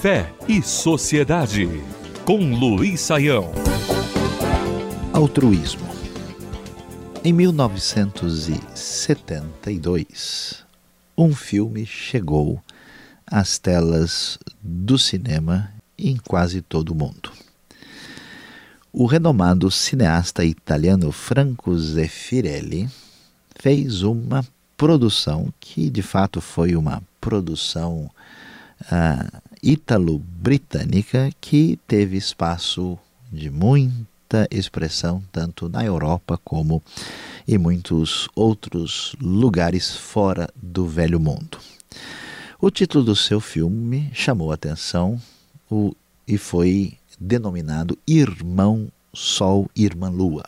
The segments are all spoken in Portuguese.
Fé e Sociedade, com Luiz Saião. Altruísmo. Em 1972, um filme chegou às telas do cinema em quase todo o mundo. O renomado cineasta italiano Franco Zeffirelli fez uma produção que de fato foi uma produção uh, ítalo-britânica que teve espaço de muita expressão tanto na Europa como em muitos outros lugares fora do velho mundo. O título do seu filme chamou a atenção o, e foi denominado Irmão Sol, Irmã Lua.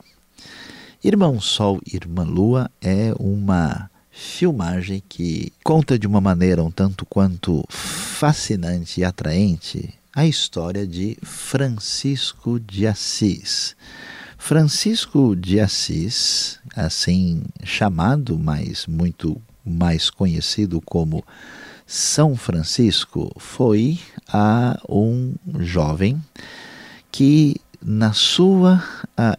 Irmão Sol, Irmã Lua é uma filmagem que conta de uma maneira um tanto quanto fascinante e atraente a história de Francisco de Assis. Francisco de Assis, assim chamado, mas muito mais conhecido como São Francisco, foi a um jovem que na sua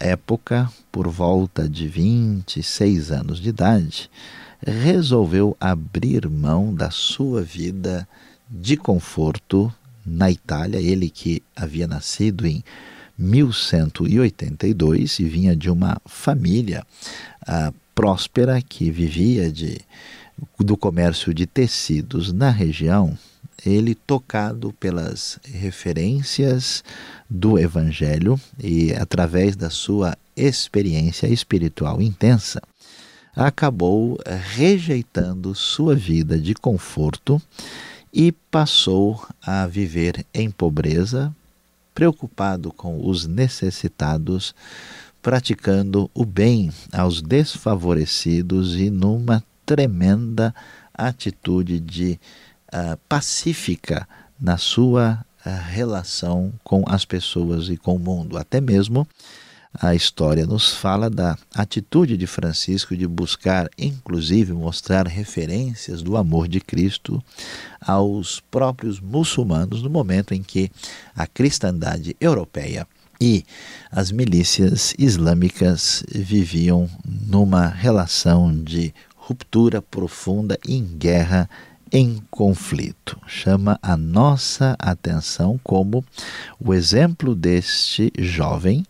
época, por volta de 26 anos de idade, resolveu abrir mão da sua vida de conforto na Itália, ele que havia nascido em 1182 e vinha de uma família ah, próspera que vivia de, do comércio de tecidos na região, ele tocado pelas referências do Evangelho e através da sua experiência espiritual intensa, acabou rejeitando sua vida de conforto e passou a viver em pobreza, preocupado com os necessitados, praticando o bem aos desfavorecidos e numa tremenda atitude de uh, pacífica na sua uh, relação com as pessoas e com o mundo, até mesmo a história nos fala da atitude de Francisco de buscar, inclusive, mostrar referências do amor de Cristo aos próprios muçulmanos no momento em que a cristandade europeia e as milícias islâmicas viviam numa relação de ruptura profunda em guerra em conflito. Chama a nossa atenção como o exemplo deste jovem,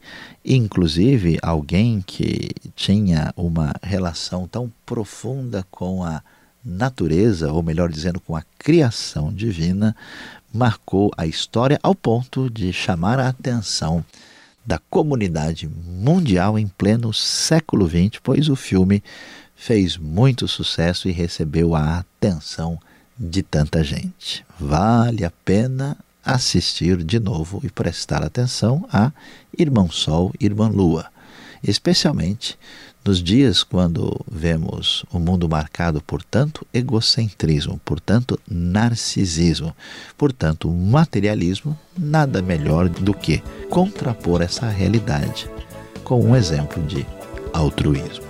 inclusive alguém que tinha uma relação tão profunda com a natureza, ou melhor dizendo, com a criação divina, marcou a história ao ponto de chamar a atenção da comunidade mundial em pleno século XX, pois o filme fez muito sucesso e recebeu a atenção de tanta gente. Vale a pena assistir de novo e prestar atenção a Irmão Sol, Irmã Lua, especialmente nos dias quando vemos o mundo marcado por tanto egocentrismo, por tanto narcisismo, por tanto materialismo, nada melhor do que contrapor essa realidade com um exemplo de altruísmo.